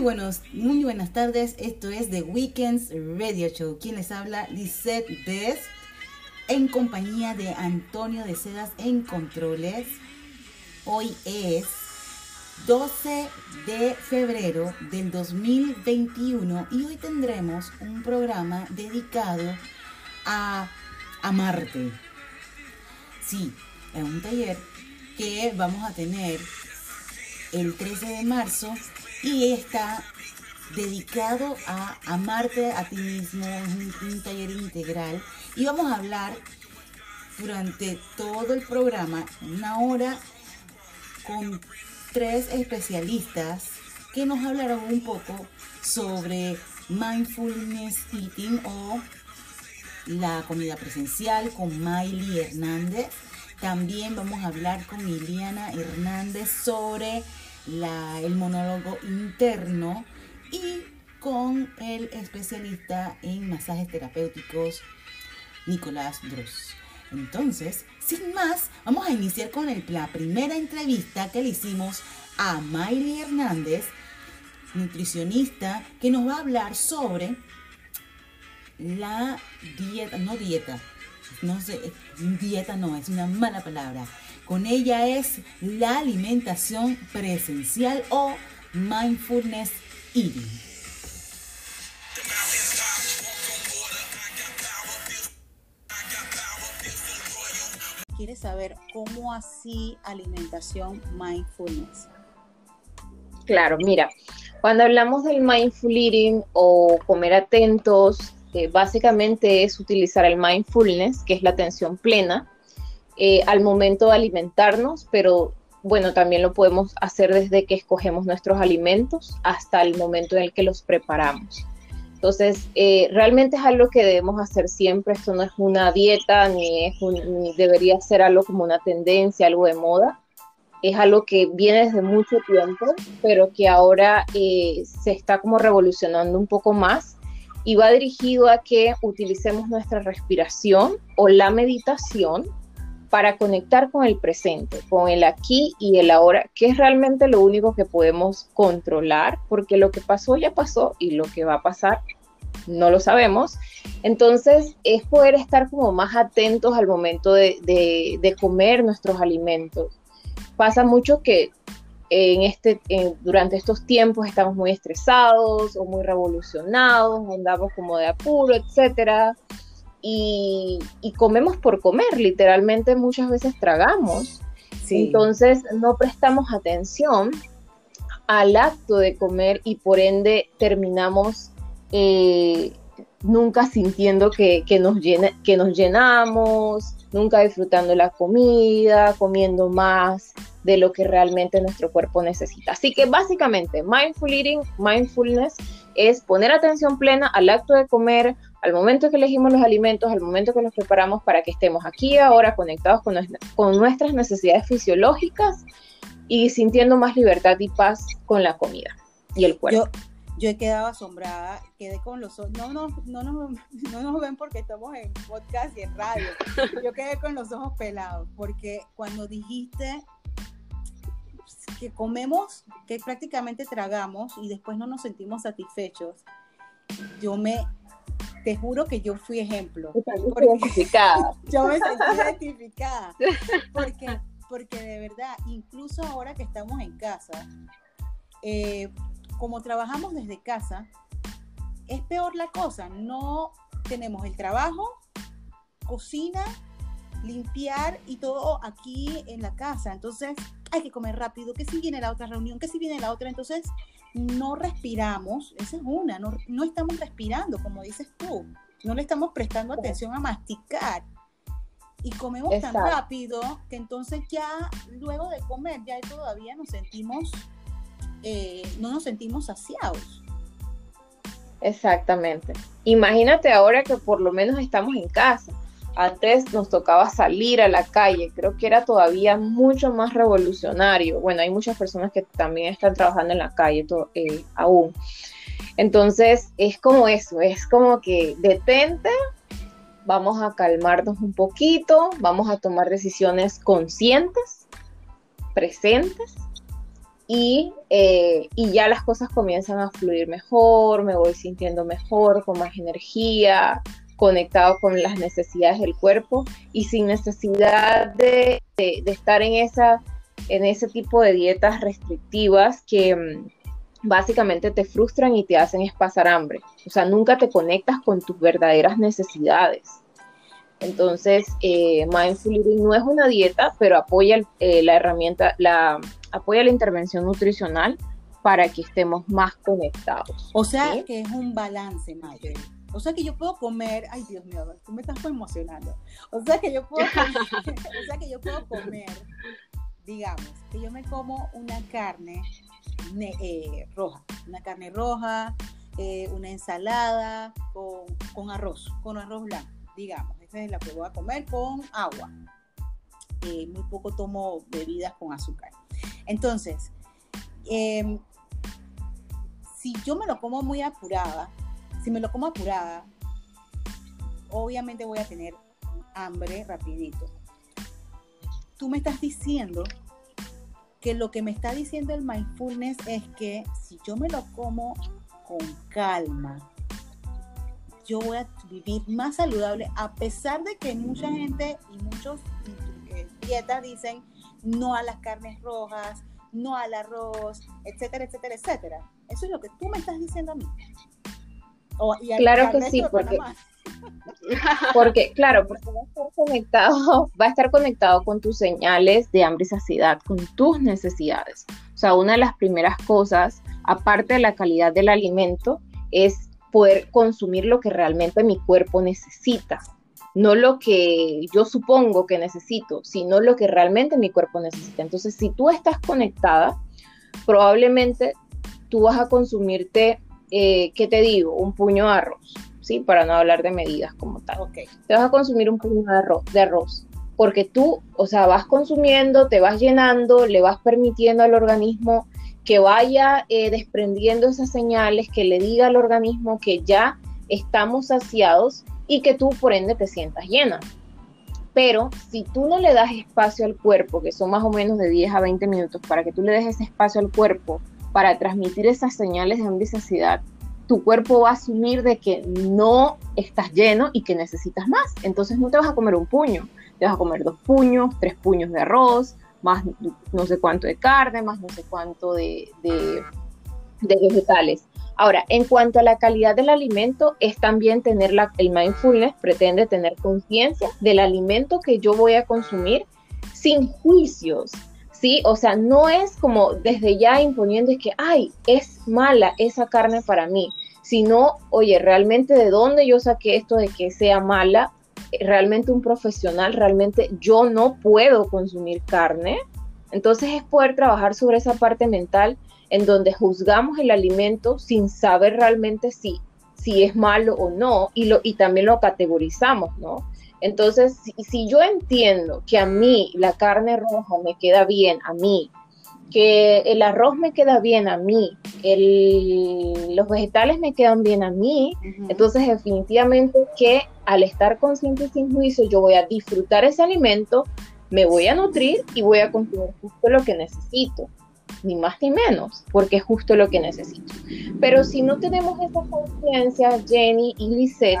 Buenos, muy buenas tardes. Esto es The Weekends Radio Show. Quien les habla, Lisette Best, en compañía de Antonio de Sedas en Controles. Hoy es 12 de febrero del 2021 y hoy tendremos un programa dedicado a, a Marte. Sí, es un taller que vamos a tener el 13 de marzo y está dedicado a amarte a ti mismo, un, un taller integral y vamos a hablar durante todo el programa, una hora, con tres especialistas que nos hablarán un poco sobre mindfulness eating o la comida presencial con Miley Hernández. También vamos a hablar con Liliana Hernández sobre el monólogo interno y con el especialista en masajes terapéuticos Nicolás Dross. Entonces, sin más, vamos a iniciar con la primera entrevista que le hicimos a Miley Hernández, nutricionista, que nos va a hablar sobre la dieta, no dieta, no sé, dieta no, es una mala palabra. Con ella es la alimentación presencial o mindfulness eating. ¿Quieres saber cómo así alimentación mindfulness? Claro, mira, cuando hablamos del mindful eating o comer atentos, eh, básicamente es utilizar el mindfulness, que es la atención plena, eh, al momento de alimentarnos, pero bueno, también lo podemos hacer desde que escogemos nuestros alimentos hasta el momento en el que los preparamos. Entonces, eh, realmente es algo que debemos hacer siempre. Esto no es una dieta, ni, es debería ser algo como una tendencia, algo de moda. Es algo que viene desde mucho tiempo, pero que ahora eh, se está como revolucionando un poco más y va dirigido a que utilicemos nuestra respiración o la meditación para conectar con el presente, con el aquí y el ahora, que es realmente lo único que podemos controlar, porque lo que pasó ya pasó y lo que va a pasar no lo sabemos. Entonces es poder estar como más atentos al momento de, comer nuestros alimentos. Pasa mucho que en este, durante estos tiempos estamos muy estresados o muy revolucionados, andamos como de apuro, etcétera y, comemos por comer, literalmente muchas veces tragamos. Entonces no prestamos atención al acto de comer y por ende terminamos eh, nunca sintiendo que, nos que nos llenamos, nunca disfrutando la comida, comiendo más de lo que realmente nuestro cuerpo necesita. Así que básicamente mindful eating, mindfulness es poner atención plena al acto de comer, al momento que elegimos los alimentos, al momento que los preparamos para que estemos aquí ahora conectados con, con nuestras necesidades fisiológicas y sintiendo más libertad y paz con la comida y el cuerpo. Yo, he quedado asombrada, quedé con los ojos, no, no, no, no, no nos ven porque estamos en podcast y en radio, yo quedé con los ojos pelados, porque cuando dijiste que comemos, que prácticamente tragamos y después no nos sentimos satisfechos, yo me te juro que yo fui ejemplo. identificada. yo me sentí identificada. Porque, porque de verdad, incluso ahora que estamos en casa, eh, como trabajamos desde casa, es peor la cosa. No tenemos el trabajo, cocina, limpiar y todo aquí en la casa. Entonces, hay que comer rápido, que si viene la otra reunión, que si viene la otra. Entonces, no respiramos, esa es una, no, no estamos respirando, como dices tú, no le estamos prestando atención a masticar. Y comemos tan rápido que entonces ya luego de comer, ya todavía nos sentimos, eh, no nos sentimos saciados. Exactamente. Imagínate ahora que por lo menos estamos en casa antes nos tocaba salir a la calle, creo que era todavía mucho más revolucionario. Bueno, hay muchas personas que también están trabajando en la calle eh, aún. Entonces, es como eso, es como que detente, vamos a calmarnos un poquito, vamos a tomar decisiones conscientes, presentes y, eh, y ya las cosas comienzan a fluir mejor, me voy sintiendo mejor, con más energía, conectado con las necesidades del cuerpo y sin necesidad de, estar en, esa, en ese tipo de dietas restrictivas que mm, básicamente te frustran y te hacen pasar hambre. O sea, nunca te conectas con tus verdaderas necesidades. Entonces, eh, Mindful Eating no es una dieta, pero apoya eh, la herramienta, la, apoya la intervención nutricional para que estemos más conectados. O sea, que es un balance, Maya. O sea que yo puedo comer, ay Dios mío, tú me estás emocionando. O sea que yo puedo comer, o sea que yo puedo comer, digamos, que yo me como una carne eh, roja, una carne roja, eh, una ensalada con, arroz, con arroz blanco, digamos. Esa es la que voy a comer con agua. Eh, muy poco tomo bebidas con azúcar. Entonces, em, si yo me lo como muy apurada, si me lo como apurada, obviamente voy a tener hambre rapidito. Tú me estás diciendo que lo que me está diciendo el mindfulness es que si yo me lo como con calma, yo voy a vivir más saludable, a pesar de que mucha gente y muchos eh, dietas dicen no a las carnes rojas, no al arroz, etcétera, etcétera, etcétera. Eso es lo que tú me estás diciendo a mí claro que sí, porque, porque, claro, porque va a estar conectado, va a estar conectado con tus señales de hambre y saciedad, con tus necesidades. O sea, una de las primeras cosas, aparte de la calidad del alimento, es poder consumir lo que realmente mi cuerpo necesita. No lo que yo supongo que necesito, sino lo que realmente mi cuerpo necesita. Entonces, si tú estás conectada, probablemente tú vas a consumirte eh, ¿qué te digo? Un puño de arroz, ¿sí? Para no hablar de medidas como tal. Okay. Te vas a consumir un puño de arroz, de arroz, porque tú, o sea, vas consumiendo, te vas llenando, le vas permitiendo al organismo que vaya eh, desprendiendo esas señales, que le diga al organismo que ya estamos saciados y que tú por ende te sientas llena. Pero si tú no le das espacio al cuerpo, que son más o menos de 10 a 20 minutos, para que tú le des ese espacio al cuerpo para transmitir esas señales de hambre tu cuerpo va a asumir de que no estás lleno y que necesitas más. Entonces no te vas a comer un puño, te vas a comer dos puños, tres puños de arroz, más no sé cuánto de carne, más no sé cuánto de, de, vegetales. Ahora, en cuanto a la calidad del alimento, es también tener la, el mindfulness, pretende tener conciencia del alimento que yo voy a consumir sin juicios, ¿sí? O sea, no es como desde ya imponiendo que, ay, es mala esa carne para mí, sino, oye, realmente de dónde yo saqué esto de que sea mala, realmente un profesional, realmente yo no puedo consumir carne. Entonces es poder trabajar sobre esa parte mental en donde juzgamos el alimento sin saber realmente si, si es malo o no y, lo, y también lo categorizamos, ¿no? Entonces, si, yo entiendo que a mí la carne roja me queda bien, a mí, que el arroz me queda bien a mí, los vegetales me quedan bien a mí, entonces definitivamente que al estar consciente sin juicio yo voy a disfrutar ese alimento, me voy a nutrir y voy a consumir justo lo que necesito, ni más ni menos, porque es justo lo que necesito. Pero si no tenemos esa conciencia, Jenny y Lisette,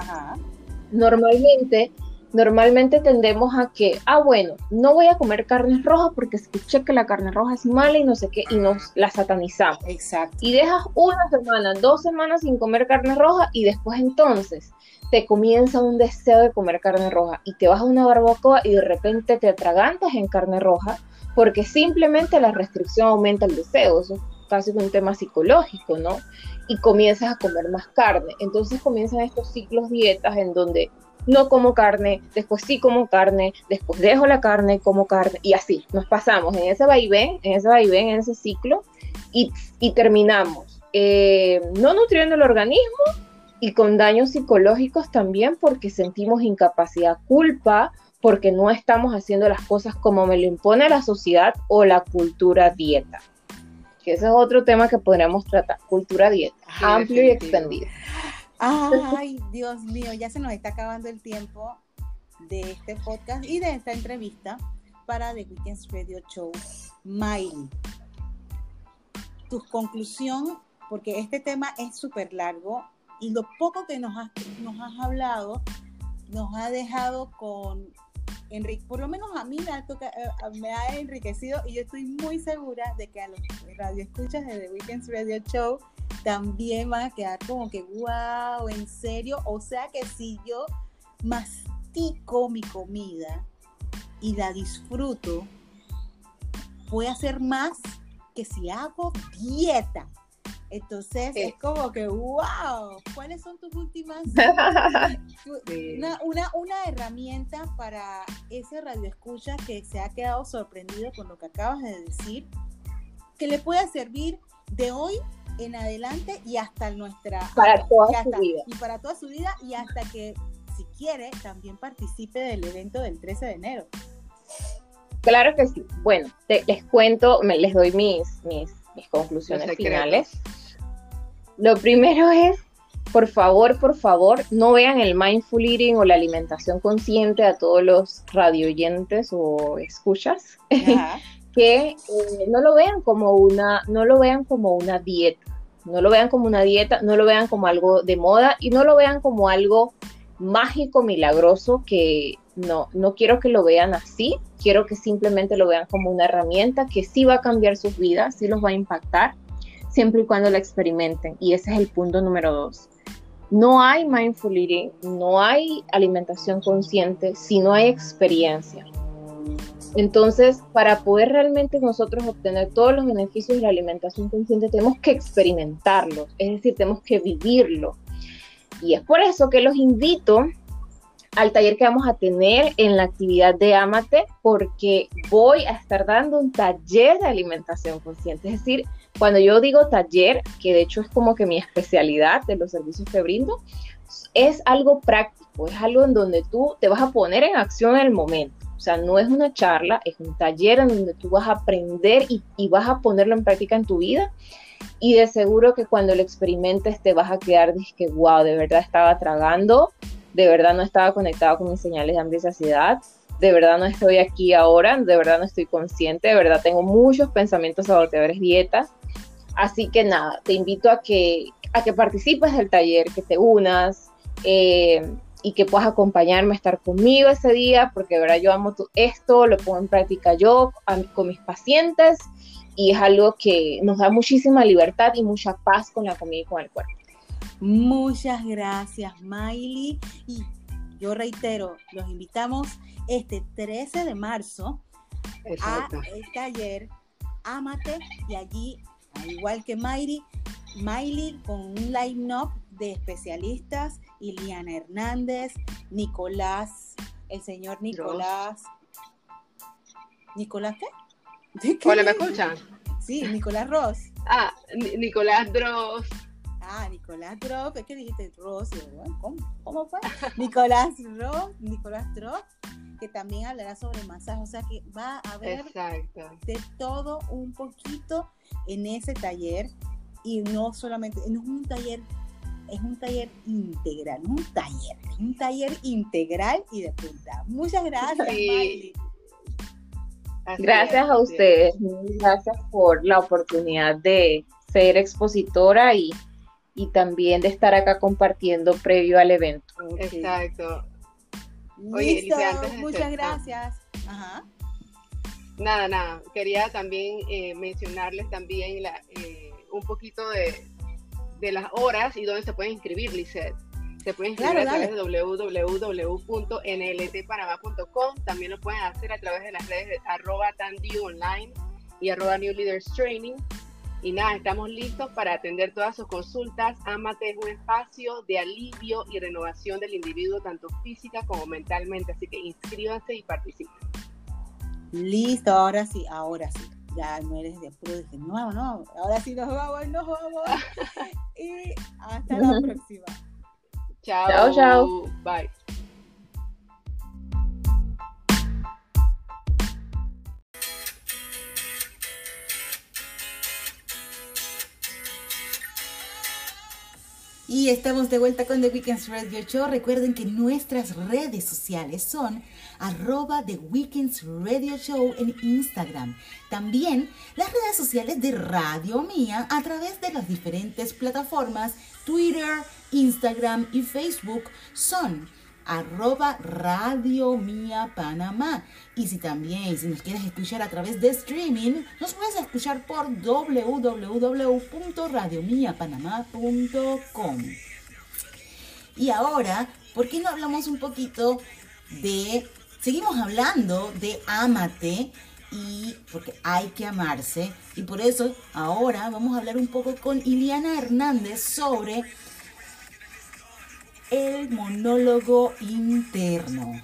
normalmente normalmente tendemos a que, ah, bueno, no voy a comer carnes rojas porque escuché que la carne roja es mala y no sé qué, y nos la satanizamos. Exacto. Y dejas una semana, dos semanas sin comer carne roja y después entonces te comienza un deseo de comer carne roja y te vas a una barbacoa y de repente te atragantas en carne roja porque simplemente la restricción aumenta el deseo. Eso es casi un tema psicológico, ¿no? Y comienzas a comer más carne. Entonces comienzan estos ciclos dietas en donde no como carne, después sí como carne, después dejo la carne, como carne, y así, nos pasamos en ese vaivén, en ese vaivén, en ese ciclo, y, terminamos eh, no nutriendo el organismo y con daños psicológicos también porque sentimos incapacidad, culpa, porque no estamos haciendo las cosas como me lo impone la sociedad o la cultura dieta. Que ese es otro tema que podríamos tratar, cultura dieta, amplio y extendido. Ay, Dios mío, ya se nos está acabando el tiempo de este podcast y de esta entrevista para The Weekends Radio Show Miley. tu conclusión, porque este tema es súper largo y lo poco que nos has, hablado nos ha dejado con Enrique, por lo menos a mí me ha, eh, me ha enriquecido y yo estoy muy segura de que a los radioescuchas de The Weekends Radio Show también van a quedar como que, wow, en serio. O sea que si yo mastico mi comida y la disfruto, voy a hacer más que si hago dieta. Entonces es como que, wow, ¿cuáles son tus últimas? una, una, una, herramienta para ese radioescucha que se ha quedado sorprendido con lo que acabas de decir, que le pueda servir de hoy en adelante y hasta nuestra... Para toda su vida. Y para toda su vida y hasta que, si quiere, también participe del evento del 13 de enero. Claro que sí. Bueno, les cuento, me, les doy mis, mis, mis conclusiones finales. Lo primero es, por favor, por favor, no vean el mindful eating o la alimentación consciente a todos los radioyentes o escuchas. que eh, no lo vean como una, no lo vean como una dieta, no lo vean como una dieta, no lo vean como algo de moda y no lo vean como algo mágico, milagroso, que no, no quiero que lo vean así, quiero que simplemente lo vean como una herramienta que sí va a cambiar sus vidas, sí los va a impactar, siempre y cuando la experimenten. Y ese es el punto número dos. No hay mindful eating, no hay alimentación consciente si no hay experiencia. Entonces, para poder realmente nosotros obtener todos los beneficios de la alimentación consciente, tenemos que experimentarlos, es decir, tenemos que vivirlo. Y es por eso que los invito al taller que vamos a tener en la actividad de Amate, porque voy a estar dando un taller de alimentación consciente. Es decir, cuando yo digo taller, que de hecho es como que mi especialidad de los servicios que brindo, es algo práctico, es algo en donde tú te vas a poner en acción en el momento. O sea, no es una charla, es un taller en donde tú vas a aprender y, vas a ponerlo en práctica en tu vida. Y de seguro que cuando lo experimentes te vas a quedar, que wow, de verdad estaba tragando, de verdad no estaba conectado con mis señales de hambre y saciedad, de verdad no estoy aquí ahora, de verdad no estoy consciente, de verdad tengo muchos pensamientos saboteadores dietas. Así que nada, te invito a que, a que participes del taller, que te unas. Eh, y que puedas acompañarme a estar conmigo ese día, porque de verdad yo amo esto, lo pongo en práctica yo con mis pacientes y es algo que nos da muchísima libertad y mucha paz con la comida y con el cuerpo. Muchas gracias, Miley. Y yo reitero, los invitamos este 13 de marzo a el taller Amate y allí, al igual que Miley, Miley con un line-up de especialistas, Iliana Hernández, Nicolás, el señor Nicolás. ¿Nicolás qué? Hola, ¿me escuchan? Sí, Nicolás Ross. Ah, Nicolás Dross. Ah, Nicolás Dross, que dijiste Ross, ¿cómo, ¿Cómo, fue? Nicolás Ross, Nicolás Dross, que también hablará sobre masaje, o sea que va a haber de todo un poquito en ese taller y no solamente, no es un taller es un taller integral, un taller, es un taller integral y de punta. Muchas gracias, Gracias a ustedes, gracias por la oportunidad de ser expositora y, también de estar acá compartiendo previo al evento. Exacto. Listo, muchas gracias. Nada, nada. Quería también eh, mencionarles también la, eh, un poquito de, de las horas y dónde se pueden inscribir, Lizeth. Se pueden inscribir a través de www.nltpanamá.com. También lo pueden hacer a través de las redes de arroba online y arroba New Leaders Training. Y nada, estamos listos para atender todas sus consultas. Amate es un espacio de alivio y renovación del individuo, tanto física como mentalmente. Así que inscríbanse y participen. Listo, ahora sí, ahora sí ya no eres de puro, dije, no, no, ahora sí nos vamos, nos vamos. y hasta la próxima. Chao, chao. chao. Bye. Y estamos de vuelta con The Weekends Radio Show. Recuerden que nuestras redes sociales son arroba The Weekends Radio Show en Instagram. También las redes sociales de Radio Mía a través de las diferentes plataformas Twitter, Instagram y Facebook son arroba Radio Mía Panamá. Y si también, si nos quieres escuchar a través de streaming, nos puedes escuchar por www.radiomiapanamá.com. Y ahora, ¿por qué no hablamos un poquito de... Seguimos hablando de Amate y porque hay que amarse y por eso ahora vamos a hablar un poco con Iliana Hernández sobre el monólogo interno.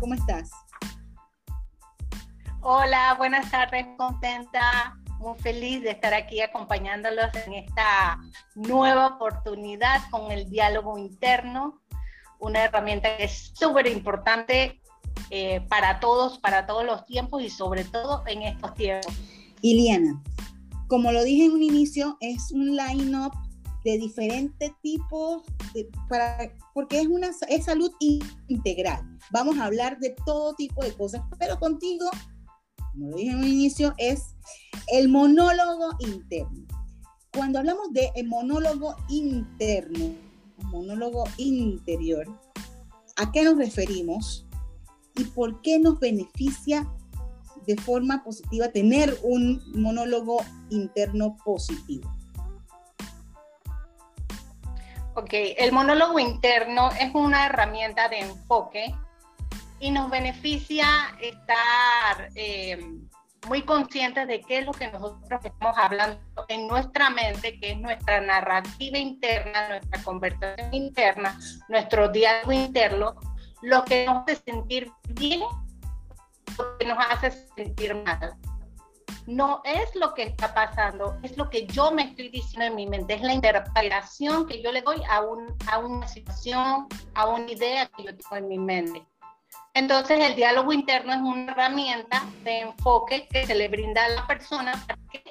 ¿Cómo estás? Hola, buenas tardes, contenta, muy feliz de estar aquí acompañándolos en esta nueva oportunidad con el diálogo interno, una herramienta que es súper importante eh, para todos, para todos los tiempos y sobre todo en estos tiempos. Iliana, como lo dije en un inicio, es un line-up de diferentes tipos, para, porque es una es salud integral. Vamos a hablar de todo tipo de cosas, pero contigo, como lo dije en un inicio, es el monólogo interno. Cuando hablamos de monólogo interno, monólogo interior, ¿a qué nos referimos? Y por qué nos beneficia de forma positiva tener un monólogo interno positivo. Ok, el monólogo interno es una herramienta de enfoque y nos beneficia estar eh, muy conscientes de qué es lo que nosotros estamos hablando en nuestra mente, que es nuestra narrativa interna, nuestra conversación interna, nuestro diálogo interno, lo que nos hace sentir bien, lo que nos hace sentir mal. No es lo que está pasando, es lo que yo me estoy diciendo en mi mente, es la interpretación que yo le doy a, un, a una situación, a una idea que yo tengo en mi mente. Entonces el diálogo interno es una herramienta de enfoque que se le brinda a la persona para que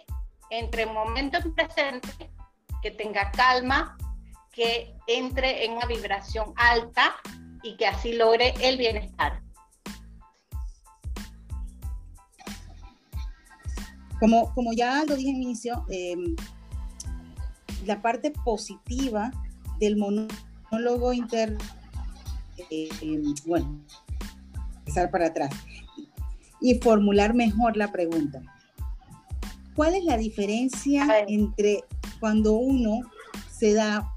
entre en momento presente, que tenga calma, que entre en una vibración alta y que así logre el bienestar. Como, como ya lo dije en inicio, em, la parte positiva del monólogo interno, em, bueno, empezar para atrás y formular mejor la pregunta. ¿Cuál es la diferencia entre cuando uno se da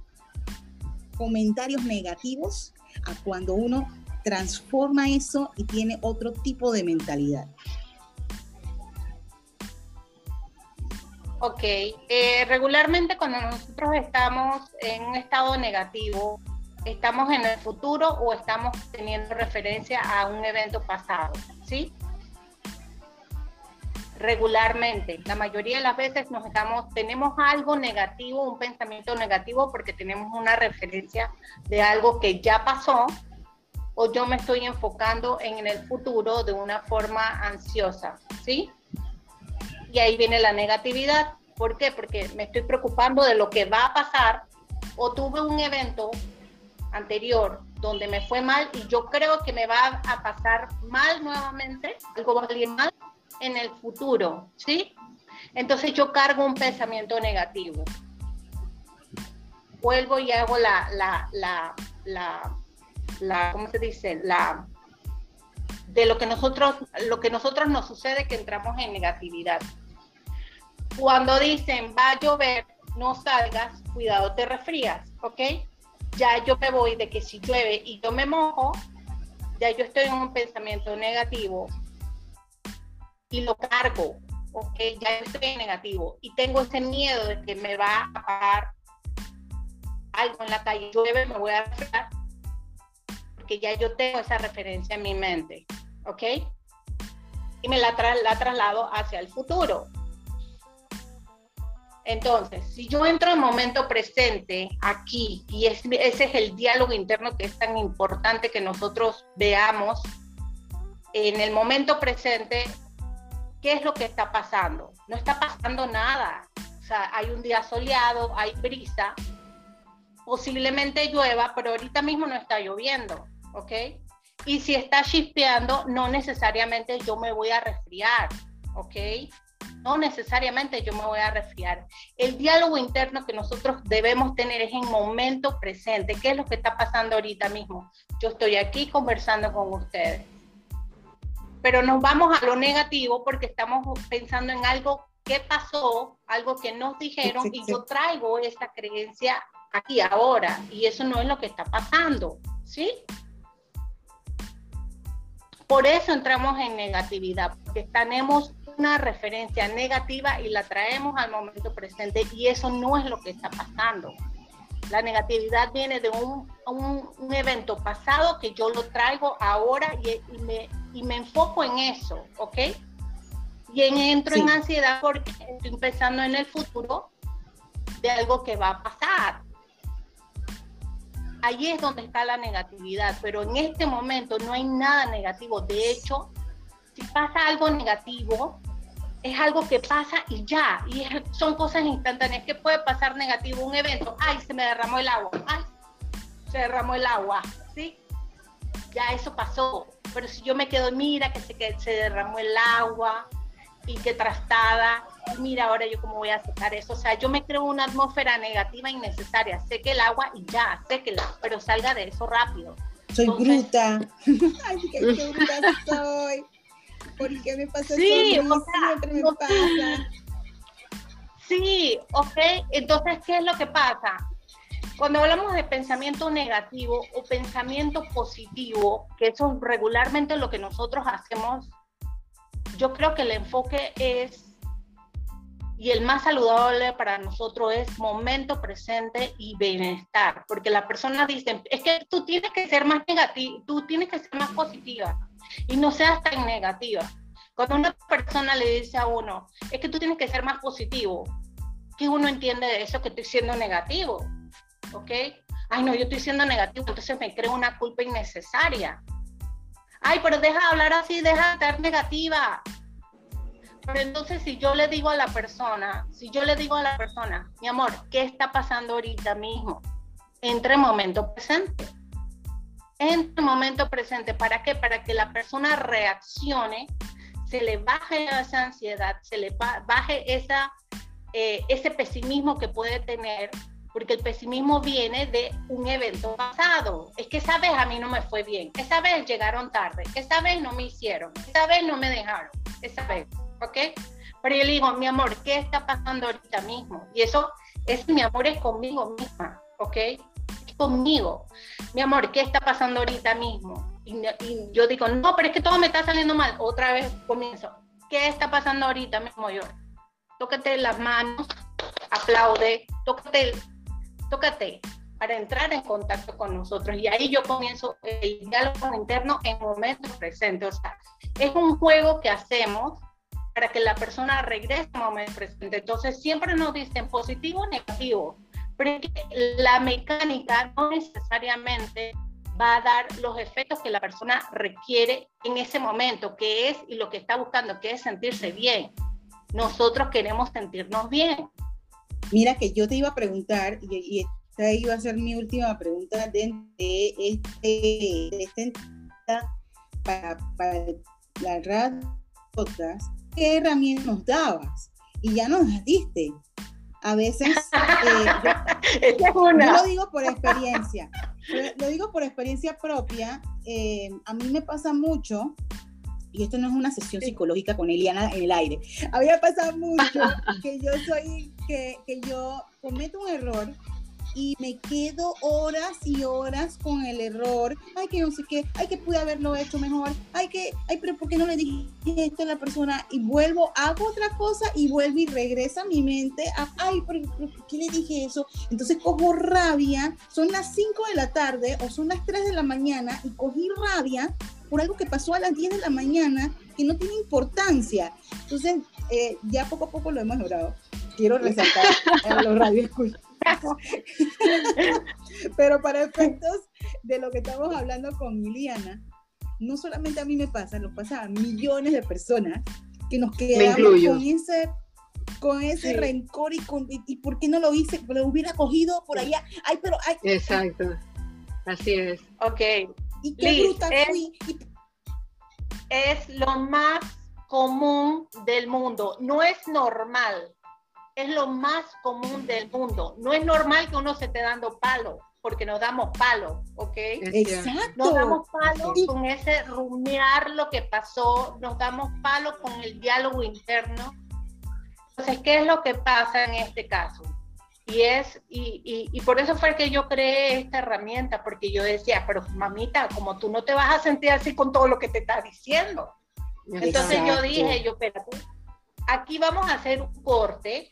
comentarios negativos a cuando uno transforma eso y tiene otro tipo de mentalidad. Ok, eh, regularmente cuando nosotros estamos en un estado negativo, estamos en el futuro o estamos teniendo referencia a un evento pasado, ¿sí? Regularmente. La mayoría de las veces nos estamos, tenemos algo negativo, un pensamiento negativo porque tenemos una referencia de algo que ya pasó o yo me estoy enfocando en el futuro de una forma ansiosa, ¿sí? Y ahí viene la negatividad. ¿Por qué? Porque me estoy preocupando de lo que va a pasar o tuve un evento anterior donde me fue mal y yo creo que me va a pasar mal nuevamente, algo va a salir mal en el futuro, ¿sí? Entonces yo cargo un pensamiento negativo. Vuelvo y hago la, la, la, la, ¿cómo se dice? La, de lo que nosotros, lo que nosotros nos sucede que entramos en negatividad. Cuando dicen va a llover, no salgas, cuidado, te resfrías, ¿ok? Ya yo me voy de que si llueve y yo me mojo, ya yo estoy en un pensamiento negativo, y lo cargo, ok, ya estoy negativo y tengo ese miedo de que me va a pagar algo en la calle, llueve, me voy a refrescar, porque ya yo tengo esa referencia en mi mente, ¿ok? Y me la, la traslado hacia el futuro. Entonces, si yo entro en momento presente aquí, y ese es el diálogo interno que es tan importante que nosotros veamos, en el momento presente, ¿qué es lo que está pasando? No está pasando nada. O sea, hay un día soleado, hay brisa, posiblemente llueva, pero ahorita mismo no está lloviendo, ¿ok? Y si está chispeando, no necesariamente yo me voy a resfriar, ¿ok? No necesariamente yo me voy a resfriar. El diálogo interno que nosotros debemos tener es en momento presente. ¿Qué es lo que está pasando ahorita mismo? Yo estoy aquí conversando con ustedes. Pero nos vamos a lo negativo porque estamos pensando en algo que pasó, algo que nos dijeron y yo traigo esa creencia aquí ahora y eso no es lo que está pasando, ¿sí? Por eso entramos en negatividad, porque tenemos una referencia negativa y la traemos al momento presente y eso no es lo que está pasando. La negatividad viene de un, un, evento pasado que yo lo traigo ahora y, me, y, me, enfoco en eso, ¿ok? Y entro en ansiedad porque estoy pensando en el futuro de algo que va a pasar ahí es donde está la negatividad, pero en este momento no hay nada negativo. De hecho, si pasa algo negativo, es algo que pasa y ya, y son cosas instantáneas. ¿Qué puede pasar negativo? Un evento, ay, se me derramó el agua, ay, se derramó el agua, ¿sí? Ya eso pasó, pero si yo me quedo, mira que se, que se derramó el agua y que trastada, mira ahora yo cómo voy a sacar eso. O sea, yo me creo una atmósfera negativa innecesaria. Sé que el agua y ya, sé que la, pero salga de eso rápido. Soy bruta. Ay, qué, bruta soy. ¿Por qué me pasa sí, eso? O Siempre me pasa. Sí, ok. Entonces, ¿qué es lo que pasa? Cuando hablamos de pensamiento negativo o pensamiento positivo, que eso regularmente lo que nosotros hacemos, yo creo que el enfoque es y el más saludable para nosotros es momento presente y bienestar, porque la persona dice, es que tú tienes que ser más negativa, tú tienes que ser más positiva y no seas tan negativa. Cuando una persona le dice a uno, es que tú tienes que ser más positivo, ¿qué uno entiende de eso que estoy siendo negativo? ¿Ok? Ay, no, yo estoy siendo negativo, entonces me creo una culpa innecesaria. Ay, pero deja de hablar así, deja de estar negativa. Pero entonces si yo le digo a la persona, si yo le digo a la persona, mi amor, ¿qué está pasando ahorita mismo? Entre momento presente. Entre momento presente. ¿Para qué? Para que la persona reaccione, se le baje esa ansiedad, se le baje esa, eh, ese pesimismo que puede tener, porque el pesimismo viene de un evento pasado. Es que esa vez a mí no me fue bien, esa vez llegaron tarde, esa vez no me hicieron, esa vez no me dejaron, esa vez. ¿ok? Pero yo le digo, mi amor, ¿qué está pasando ahorita mismo? Y eso, es mi amor es conmigo misma, ¿ok? Conmigo. Mi amor, ¿qué está pasando ahorita mismo? Y, yo digo, no, pero es que todo me está saliendo mal. Otra vez comienzo. ¿Qué está pasando ahorita mismo yo? Tócate las manos, aplaude, tócate, tócate para entrar en contacto con nosotros. Y ahí yo comienzo el diálogo interno en momento presente. O sea, es un juego que hacemos para que la persona regrese al momento presente. Entonces siempre nos dicen positivo o negativo, pero la mecánica no necesariamente va a dar los efectos que la persona requiere en ese momento, que es y lo que está buscando, que es sentirse bien. Nosotros queremos sentirnos bien. Mira que yo te iba a preguntar, y, esta iba a ser mi última pregunta de, este, de este para, para la radio qué herramientas nos dabas y ya nos diste. A veces, eh, yo, lo digo por experiencia, lo digo por experiencia propia, eh, a mí me pasa mucho, y esto no es una sesión psicológica con Eliana en el aire, a mí me pasa mucho que yo soy, que, que yo cometo un error y me quedo horas y horas con el error. Ay, que no sé qué, ay, que pude haberlo hecho mejor, ay, que, ay, pero ¿por qué no le dije esto a la persona? Y vuelvo, hago otra cosa y vuelvo y regresa a mi mente a, ay, pero, ¿por qué le dije eso? Entonces cojo rabia, son las 5 de la tarde o son las 3 de la mañana y cogí rabia por algo que pasó a las 10 de la mañana que no tiene importancia. Entonces, eh, ya poco a poco lo hemos logrado quiero resaltar a los radioescuchas. Pero para efectos de lo que estamos hablando con Liliana, no solamente a mí me pasa, lo pasa a millones de personas que nos quedamos con ese con ese rencor y con y, por qué no lo hice, lo hubiera cogido por allá. Ay, pero ay. Exacto. Así es. Ok. Y qué bruta fui. Es lo más común del mundo. No es normal. Es lo más común del mundo. No es normal que uno se esté dando palo, porque nos damos palo, ¿ok? Exacto. Nos damos palo con ese rumiar lo que pasó, nos damos palo con el diálogo interno. Entonces, ¿qué es lo que pasa en este caso? Y es, y, y, por eso fue que yo creé esta herramienta, porque yo decía, pero mamita, como tú no te vas a sentir así con todo lo que te está diciendo. Entonces yo dije, yo, espérate, aquí vamos a hacer un corte,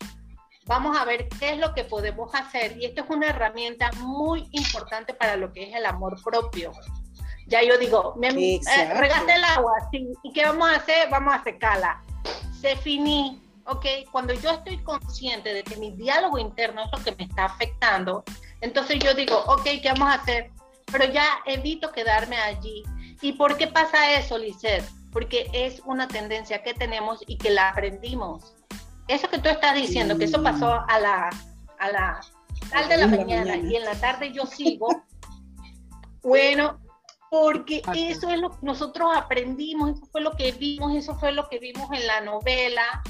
vamos a ver qué es lo que podemos hacer. Y esto es una herramienta muy importante para lo que es el amor propio. Ya yo digo, me, eh, regaste el agua, sí, ¿y qué vamos a hacer? Vamos a secarla. Se finí, ¿ok? Cuando yo estoy consciente de que mi diálogo interno es lo que me está afectando, entonces yo digo, ok, ¿qué vamos a hacer? Pero ya evito quedarme allí. ¿Y por qué pasa eso, Lisette? Porque es una tendencia que tenemos y que la aprendimos. Eso que tú estás diciendo, que eso pasó a la, a la tarde de la, mañana, y en la tarde yo sigo, bueno, porque eso es lo que nosotros aprendimos, eso fue lo que vimos, eso fue lo que vimos en la novela,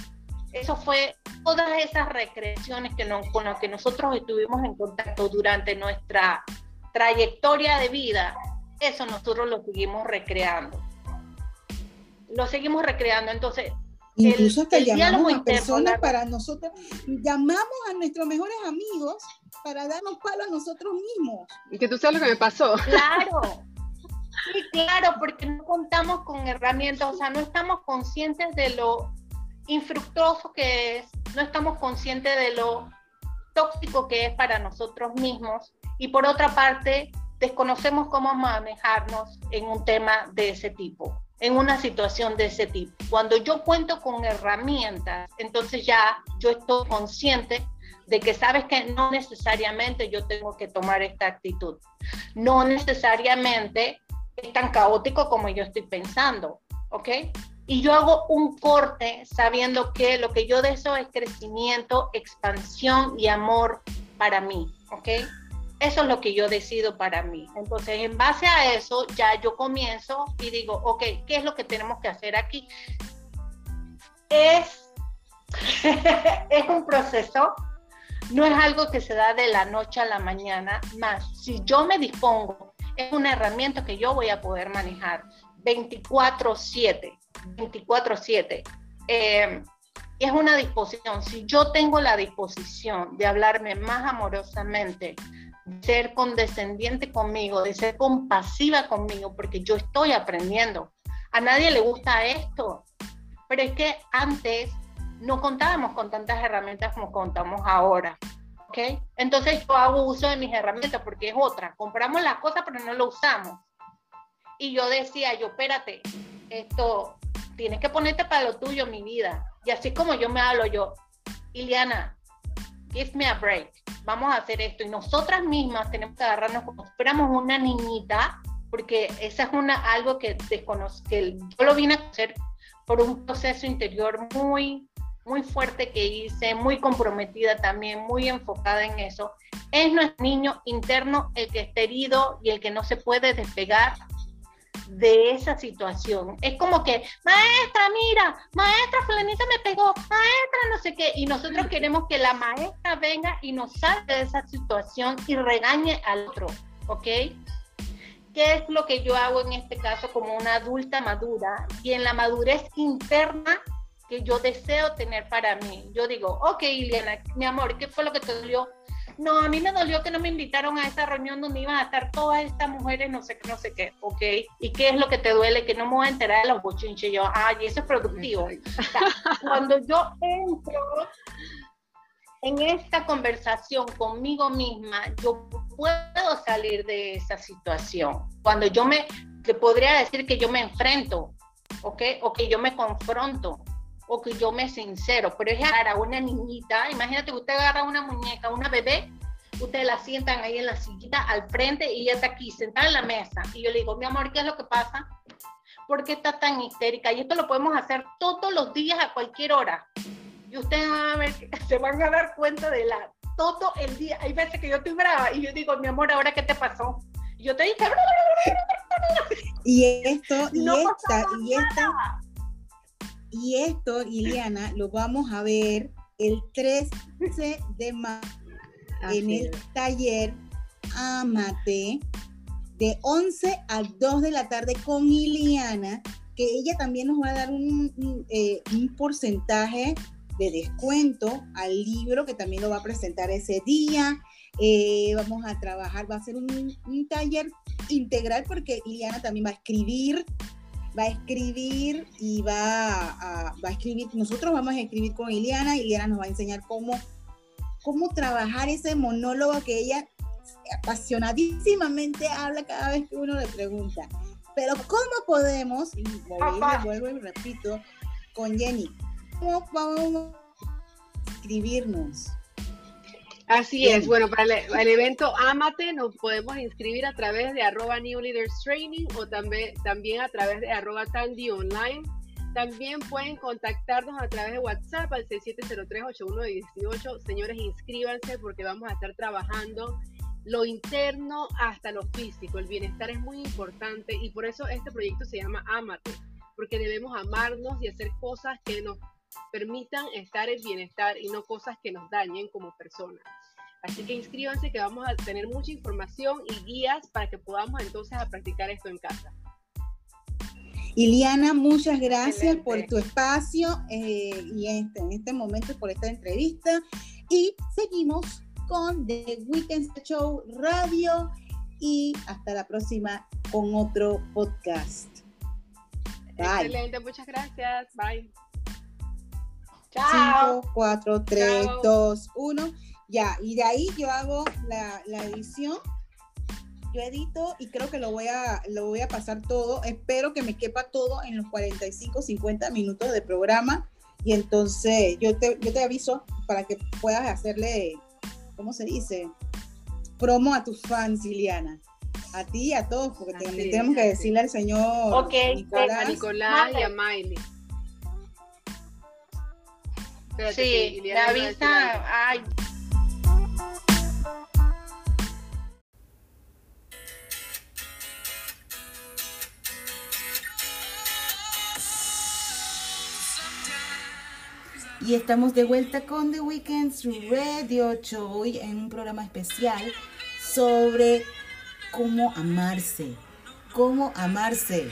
eso fue todas esas recreaciones que con las que nosotros estuvimos en contacto durante nuestra trayectoria de vida, eso nosotros lo seguimos recreando. Lo seguimos recreando, entonces... Incluso hasta llamamos a personas para nosotros, llamamos a nuestros mejores amigos para darnos palo a nosotros mismos. Y que tú sabes lo que me pasó. Claro, sí, claro, porque no contamos con herramientas, o sea, no estamos conscientes de lo infructuoso que es, no estamos conscientes de lo tóxico que es para nosotros mismos y por otra parte desconocemos cómo manejarnos en un tema de ese tipo, en una situación de ese tipo. Cuando yo cuento con herramientas, entonces ya yo estoy consciente de que sabes que no necesariamente yo tengo que tomar esta actitud. No necesariamente es tan caótico como yo estoy pensando, ¿ok? y yo hago un corte sabiendo que lo que yo deseo es crecimiento, expansión y amor para mí, ¿ok? Eso es lo que yo decido para mí. Entonces, en base a eso, ya yo comienzo y digo, ok, ¿qué es lo que tenemos que hacer aquí? Es, es un proceso, no es algo que se da de la noche a la mañana, más si yo me dispongo, es una herramienta que yo voy a poder manejar 24/7. 24/7. Eh, es una disposición. Si yo tengo la disposición de hablarme más amorosamente, ser condescendiente conmigo, de ser compasiva conmigo, porque yo estoy aprendiendo. A nadie le gusta esto, pero es que antes no contábamos con tantas herramientas como contamos ahora. ¿ok? Entonces yo hago uso de mis herramientas porque es otra. Compramos las cosas pero no lo usamos. Y yo decía, yo, espérate, esto, tienes que ponerte para lo tuyo, mi vida. Y así como yo me hablo yo, Iliana, give me a break, vamos a hacer esto. Y nosotras mismas tenemos que agarrarnos como si una niñita, porque esa es una, algo que que yo lo vine a hacer por un proceso interior muy, muy fuerte que hice, muy comprometida también, muy enfocada en eso. Es nuestro niño interno el que está herido y el que no se puede despegar de esa situación. Es como que, maestra, mira, maestra, fulanita me pegó, maestra, no sé qué, y nosotros queremos que la maestra venga y nos salga de esa situación y regañe al otro, ¿ok? ¿Qué es lo que yo hago en este caso como una adulta madura? Y en la madurez interna que yo deseo tener para mí. Yo digo, ok, Ileana, mi amor, ¿qué fue lo que te dolió? No, a mí me dolió que no me invitaron a esa reunión donde iban a estar todas estas mujeres, no sé qué, no sé qué, ok, ¿y qué es lo que te duele? Que no me voy a enterar de los bochinches, yo, ay, eso es productivo. cuando yo entro en esta conversación conmigo misma, yo puedo salir de esa situación. Cuando yo me, que podría decir que yo me enfrento, ¿ok? O que yo me confronto, o que yo me sincero, pero es a una niñita, imagínate que usted agarra una muñeca, una bebé, ustedes la sientan ahí en la sillita al frente y ella está aquí sentada en la mesa. Y yo le digo, mi amor, ¿qué es lo que pasa? ¿Por qué está tan histérica? Y esto lo podemos hacer todos los días a cualquier hora. Y ustedes van a ver, se van a dar cuenta de la todo el día. Hay veces que yo estoy brava y yo digo, mi amor, ¿ahora qué te pasó? Y yo te dije, y esto, y esta, y esta, y esto, Iliana, lo vamos a ver el 13 de marzo en el taller Amate de 11 a 2 de la tarde con Iliana, que ella también nos va a dar un, eh, un porcentaje de descuento al libro que también lo va a presentar ese día. Eh, vamos a trabajar, va a ser un, taller integral porque Iliana también va a escribir, va a escribir y va a, va a escribir, nosotros vamos a escribir con Iliana, Iliana nos va a enseñar cómo, cómo trabajar ese monólogo que ella apasionadísimamente habla cada vez que uno le pregunta. Pero ¿cómo podemos, y vuelvo y repito, con Jenny, ¿cómo vamos a escribirnos? Así es, bueno, para el, evento Amate nos podemos inscribir a través de arroba New Leaders Training o también, también a través de arroba Tandy Online. También pueden contactarnos a través de WhatsApp al 6703-8118. Señores, inscríbanse porque vamos a estar trabajando lo interno hasta lo físico. El bienestar es muy importante y por eso este proyecto se llama Amate, porque debemos amarnos y hacer cosas que nos permitan estar en bienestar y no cosas que nos dañen como personas. Así que inscríbanse que vamos a tener mucha información y guías para que podamos entonces a practicar esto en casa. Iliana, muchas gracias por tu espacio eh, y este, en este momento por esta entrevista. Y seguimos con The Weekend Show Radio y hasta la próxima con otro podcast. Excelente, muchas gracias. Bye. Chao. 5, 4, 3, 2, 1. Ya, y de ahí yo hago la, la, edición. Yo edito y creo que lo voy, a, lo voy a pasar todo. Espero que me quepa todo en los 45, 50 minutos de programa. Y entonces yo te, yo te aviso para que puedas hacerle, ¿cómo se dice? Promo a tus fans, Liliana. A ti y a todos, porque tenemos que decirle al señor Nicolás, a Nicolás y a Miley sí, la vista, ay. Y estamos de vuelta con The Weekends Radio Show en un programa especial sobre cómo amarse. Cómo amarse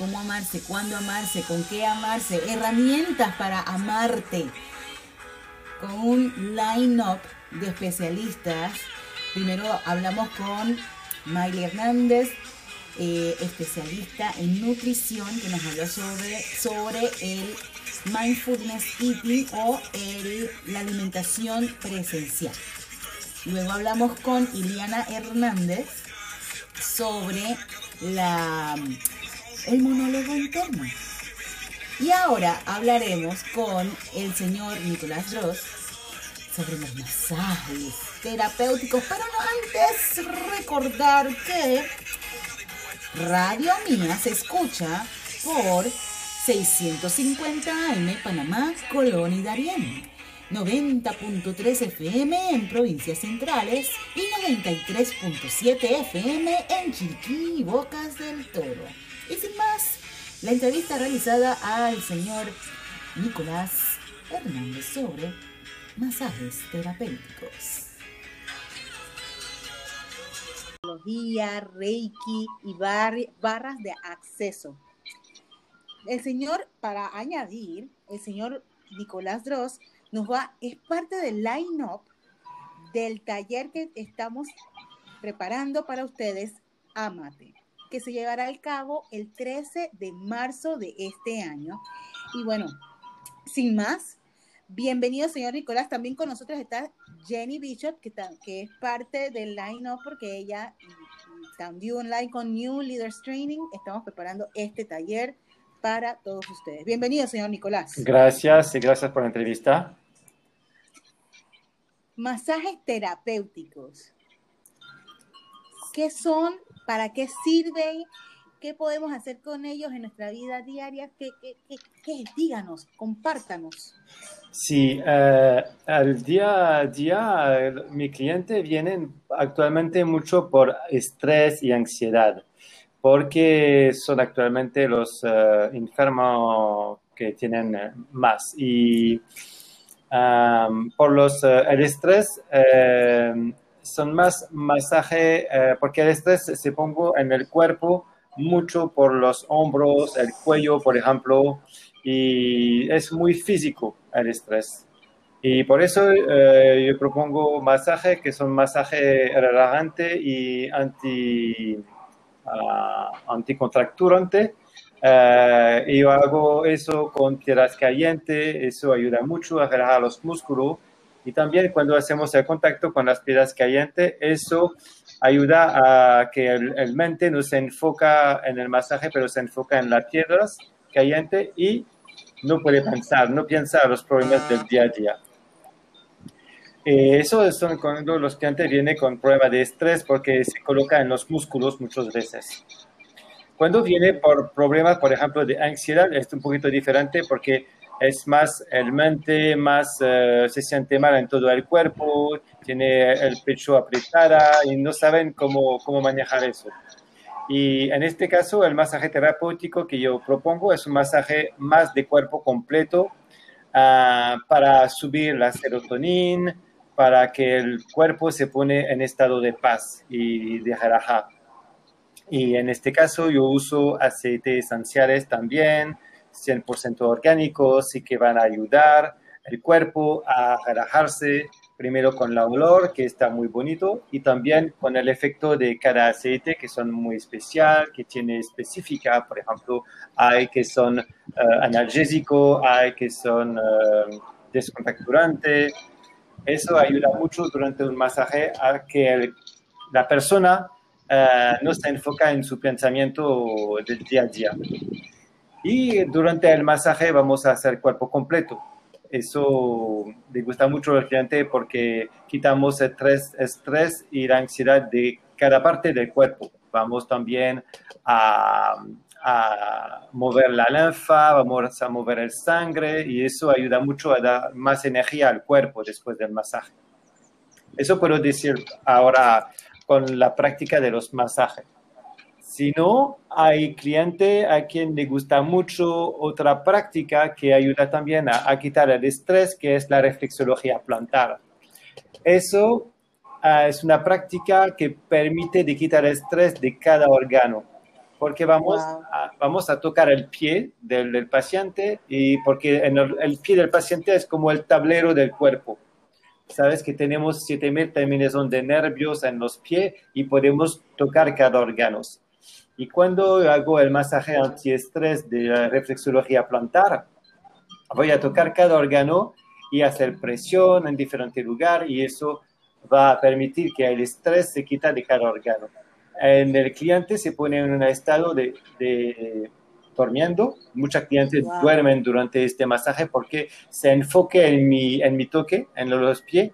cómo amarse, cuándo amarse, con qué amarse, herramientas para amarte, con un line-up de especialistas. Primero hablamos con Miley Hernández, eh, especialista en nutrición, que nos habló sobre, sobre el mindfulness eating o la alimentación presencial. Luego hablamos con Iliana Hernández sobre la el monólogo interno. Y ahora hablaremos con el señor Nicolás Ross sobre los masajes terapéuticos, pero no antes recordar que Radio Mía se escucha por 650 AM Panamá, Colón y Darién. 90.3 FM en provincias centrales y 93.7 FM en Chiquí y Bocas del Toro. Y sin más, la entrevista realizada al señor Nicolás Hernández sobre masajes terapéuticos. Reiki y barras de acceso. El señor, para añadir, el señor Nicolás Dross nos va, es parte del line-up del taller que estamos preparando para ustedes, Amate que se llevará al cabo el 13 de marzo de este año. Y bueno, sin más, bienvenido señor Nicolás. También con nosotros está Jenny Bishop, que, que es parte del line-up porque ella también online con New Leaders Training. Estamos preparando este taller para todos ustedes. Bienvenido, señor Nicolás. Gracias y gracias por la entrevista. Masajes terapéuticos. ¿Qué son? ¿Para qué sirven? ¿Qué podemos hacer con ellos en nuestra vida diaria? ¿Qué, qué, Díganos, compártanos. Sí, eh, al día a día mi cliente vienen actualmente mucho por estrés y ansiedad, porque son actualmente los eh, enfermos que tienen eh, más. Y por los, el estrés son más masaje, porque el estrés se pongo en el cuerpo mucho por los hombros, el cuello, por ejemplo, y es muy físico el estrés. Y por eso eh, yo propongo masajes que son masajes relajantes y anti, uh, anticontracturante. Uh, y yo hago eso con tierras calientes, eso ayuda mucho a relajar los músculos. Y también cuando hacemos el contacto con las piedras calientes, eso ayuda a que el, mente no se enfoca en el masaje, pero se enfoca en las piedras calientes y no puede pensar, no piensa los problemas del día a día. Eh, eso son cuando los clientes vienen con prueba de estrés porque se coloca en los músculos muchas veces. Cuando viene por problemas, por ejemplo, de ansiedad, es un poquito diferente porque es más el mente, más eh, se siente mal en todo el cuerpo, tiene el pecho apretada y no saben cómo, cómo manejar eso. Y en este caso, el masaje terapéutico que yo propongo es un masaje más de cuerpo completo uh, para subir la serotonina, para que el cuerpo se pone en estado de paz y de relajar. Y en este caso yo uso aceites esenciales también, 100% orgánicos y que van a ayudar el cuerpo a relajarse, primero con la olor, que está muy bonito, y también con el efecto de cada aceite, que son muy especial, que tiene específica, por ejemplo, hay que son uh, analgésicos, hay que son uh, descontracturantes. Eso ayuda mucho durante un masaje a que la persona uh, no se enfoca en su pensamiento del día a día. Y durante el masaje vamos a hacer cuerpo completo. Eso le gusta mucho al cliente porque quitamos el estrés, estrés y la ansiedad de cada parte del cuerpo. Vamos también a, a mover la linfa, vamos a mover el sangre y eso ayuda mucho a dar más energía al cuerpo después del masaje. Eso puedo decir ahora con la práctica de los masajes. Si no, hay cliente a quien le gusta mucho otra práctica que ayuda también a, quitar el estrés, que es la reflexología plantar. Eso ah, es una práctica que permite de quitar el estrés de cada órgano, porque vamos, a, vamos a tocar el pie del, paciente y porque el, el, pie del paciente es como el tablero del cuerpo. Sabes que tenemos 7000 terminaciones de nervios en los pies y podemos tocar cada órgano. Y cuando hago el masaje antiestrés de la reflexología plantar, voy a tocar cada órgano y hacer presión en diferente lugar y eso va a permitir que el estrés se quita de cada órgano. En el cliente se pone en un estado de, de durmiendo. Muchos clientes duermen durante este masaje porque se enfoque en mi, en mi toque, en los pies,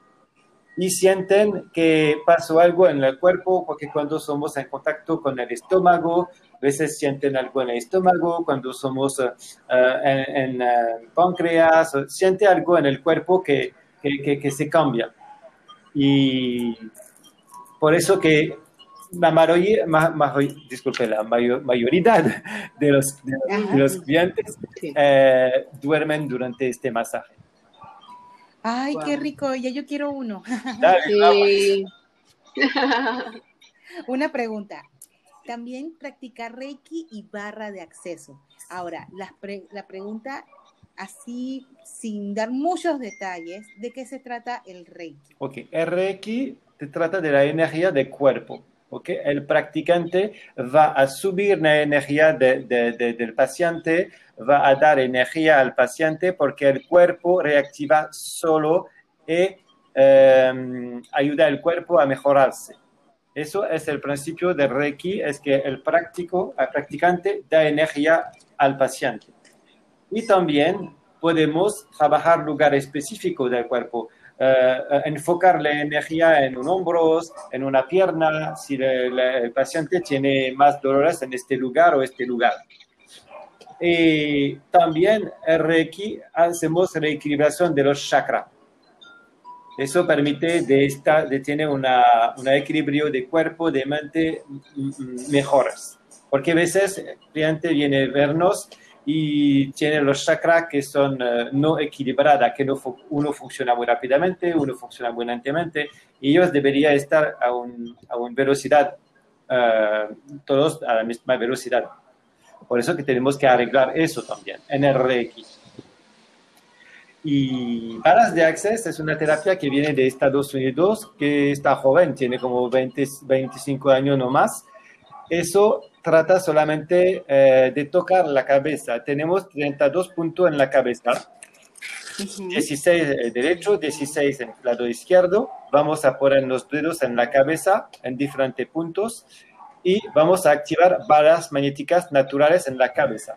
y sienten que pasó algo en el cuerpo, porque cuando somos en contacto con el estómago, a veces sienten algo en el estómago, cuando somos uh, en, en páncreas, siente algo en el cuerpo que, que, que, se cambia. Y por eso que la mayoría, ma, ma, disculpe, la mayor, mayoría de los, de los, clientes eh, duermen durante este masaje. Ay, qué rico, ya yo quiero uno. Una pregunta. También practicar Reiki y barra de acceso. Ahora, la, la pregunta así, sin dar muchos detalles, ¿de qué se trata el Reiki? Ok, el Reiki se trata de la energía del cuerpo. Okay. El practicante va a subir la energía de, de, del paciente, va a dar energía al paciente porque el cuerpo reactiva solo y eh, ayuda al cuerpo a mejorarse. Eso es el principio del Reiki, es que el práctico, el practicante da energía al paciente. Y también podemos trabajar lugar específico del cuerpo, eh, enfocar la energía en un hombro, en una pierna, si el, paciente tiene más dolores en este lugar o este lugar. Y también Reiki hacemos reequilibración de los chakras. Eso permite de, esta, de tener un equilibrio de cuerpo, de mente mejores. Porque a veces el cliente viene a vernos y tiene los chakras que son eh, no equilibrados, que no, uno funciona muy rápidamente, uno funciona muy lentamente, y ellos deberían estar a, una velocidad, uh, todos a la misma velocidad. Por eso que tenemos que arreglar eso también en Reiki. Y Paras de Access es una terapia que viene de Estados Unidos, que está joven, tiene como 20, 25 años no más. Eso trata solamente eh, de tocar la cabeza. Tenemos 32 puntos en la cabeza. 16 derecho, 16 en el lado izquierdo. Vamos a poner los dedos en la cabeza en diferentes puntos y vamos a activar balas magnéticas naturales en la cabeza.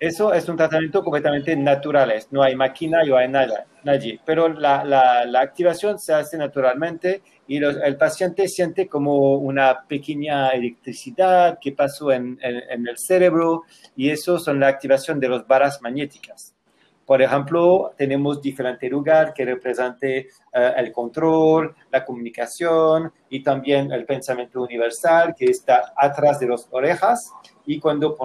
Eso es un tratamiento completamente natural, no hay máquina, no hay nada, nadie, pero la, la, activación se hace naturalmente y el paciente siente como una pequeña electricidad que pasó en, en, el cerebro y eso son la activación de las varas magnéticas. Por ejemplo, tenemos diferentes lugares que representan eh, el control, la comunicación y también el pensamiento universal que está atrás de las orejas y cuando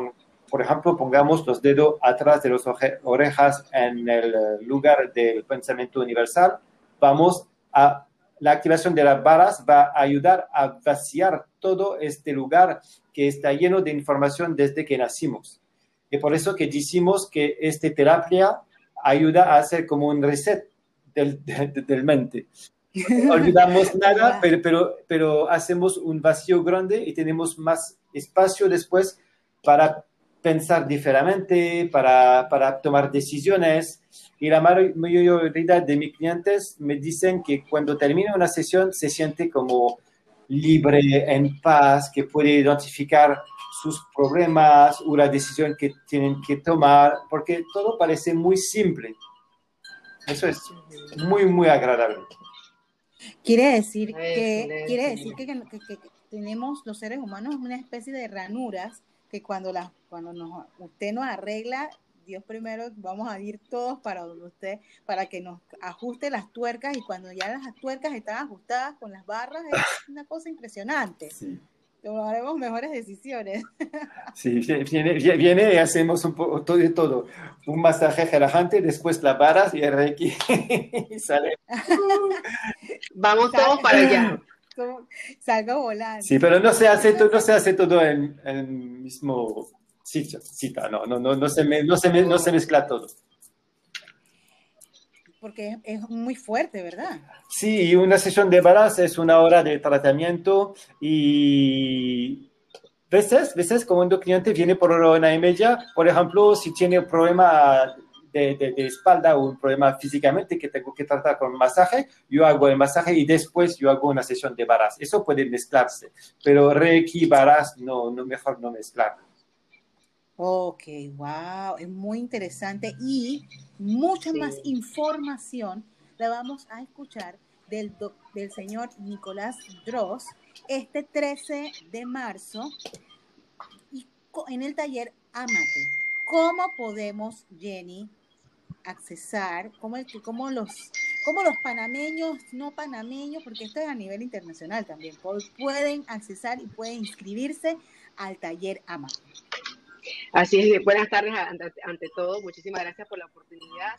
por ejemplo, pongamos los dedos atrás de las orejas en el lugar del pensamiento universal, vamos a la activación de las varas va a ayudar a vaciar todo este lugar que está lleno de información desde que nacimos. Y por eso que decimos que esta terapia ayuda a hacer como un reset del, del, mente. No olvidamos nada, pero, pero, pero hacemos un vacío grande y tenemos más espacio después para pensar diferente, para, para tomar decisiones. Y la mayoría de mis clientes me dicen que cuando termina una sesión se siente como libre, en paz, que puede identificar sus problemas o la decisión que tienen que tomar, porque todo parece muy simple. Eso es muy, muy agradable. Quiere decir que, quiere decir que, que tenemos los seres humanos una especie de ranuras que cuando, la, cuando nos, usted nos arregla, Dios primero, vamos a ir todos para donde usted, para que nos ajuste las tuercas y cuando ya las tuercas están ajustadas con las barras, es una cosa impresionante. Tomaremos mejores decisiones. Sí, viene, viene y hacemos un poco todo y todo. Un masaje relajante, después las barras y el reiki y sale. Vamos todos para allá salga volando. Sí, pero no se hace, no se hace todo en el mismo sitio, cita, no, no, no, no, se no, se no se mezcla todo. Porque es muy fuerte, ¿verdad? Sí, una sesión de varas es una hora de tratamiento y veces, veces como un cliente viene por una hora y media, por ejemplo, si tiene un problema de, espalda o un problema físicamente que tengo que tratar con masaje, yo hago el masaje y después yo hago una sesión de varas. Eso puede mezclarse, pero Reiki, varas, no, no mejor no mezclar. Ok, wow, es muy interesante y mucha más información la vamos a escuchar del, del señor Nicolás Dross este 13 de marzo y en el taller Amate. ¿Cómo podemos, Jenny, accesar, como, el, como, los, como los panameños, no panameños, porque esto es a nivel internacional también, pueden accesar y pueden inscribirse al taller AMA. Así es, buenas tardes ante, todo, muchísimas gracias por la oportunidad.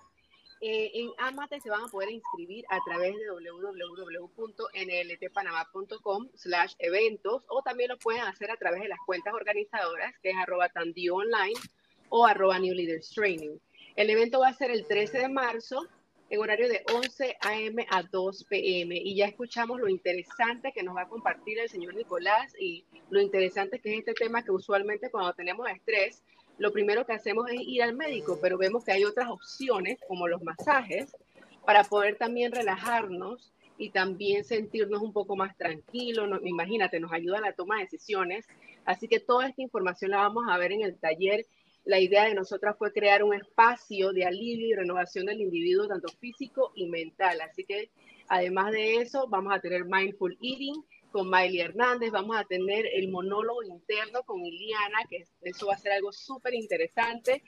Eh, en AMATE se van a poder inscribir a través de www.nltpanamá.com slash eventos o también lo pueden hacer a través de las cuentas organizadoras que es arroba online o arroba New Leaders Training. El evento va a ser el 13 de marzo en horario de 11 a.m. a 2 p.m. Y ya escuchamos lo interesante que nos va a compartir el señor Nicolás y lo interesante que es este tema que usualmente cuando tenemos estrés, lo primero que hacemos es ir al médico, pero vemos que hay otras opciones como los masajes para poder también relajarnos y también sentirnos un poco más tranquilos. imagínate, nos ayuda a la toma de decisiones. Así que toda esta información la vamos a ver en el taller la idea de nosotras fue crear un espacio de alivio y renovación del individuo, tanto físico y mental. Así que además de eso, vamos a tener Mindful Eating con Miley Hernández, vamos a tener el monólogo interno con Iliana, que eso va a ser algo súper interesante.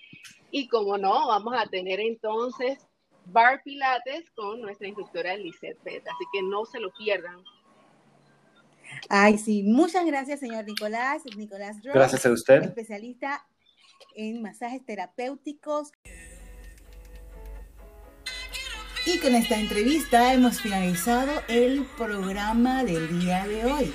Y como no, vamos a tener entonces Bar Pilates con nuestra instructora Lisette Pet. Así que no se lo pierdan. Ay, sí, muchas gracias, señor Nicolás. Nicolás Gracias a usted. Especialista en masajes terapéuticos. Y con esta entrevista hemos finalizado el programa del día de hoy.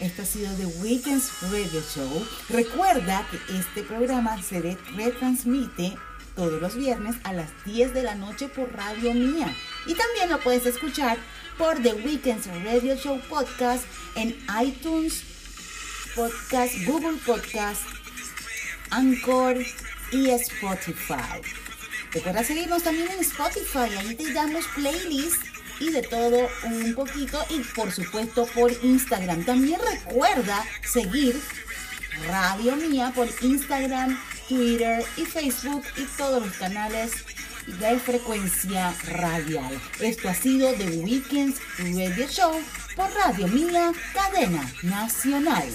Esto ha sido The Weekends Radio Show. Recuerda que este programa se retransmite todos los viernes a las 10 de la noche por Radio Mía. Y también lo puedes escuchar por The Weekends Radio Show Podcast en iTunes, Podcast, Google Podcast, Anchor y Spotify. Recuerda seguirnos también en Spotify, ahí te damos playlists y de todo un poquito y por supuesto por Instagram. También recuerda seguir Radio Mía por Instagram, Twitter y Facebook y todos los canales de frecuencia radial. Esto ha sido The Weekends Radio Show por Radio Mía, cadena nacional.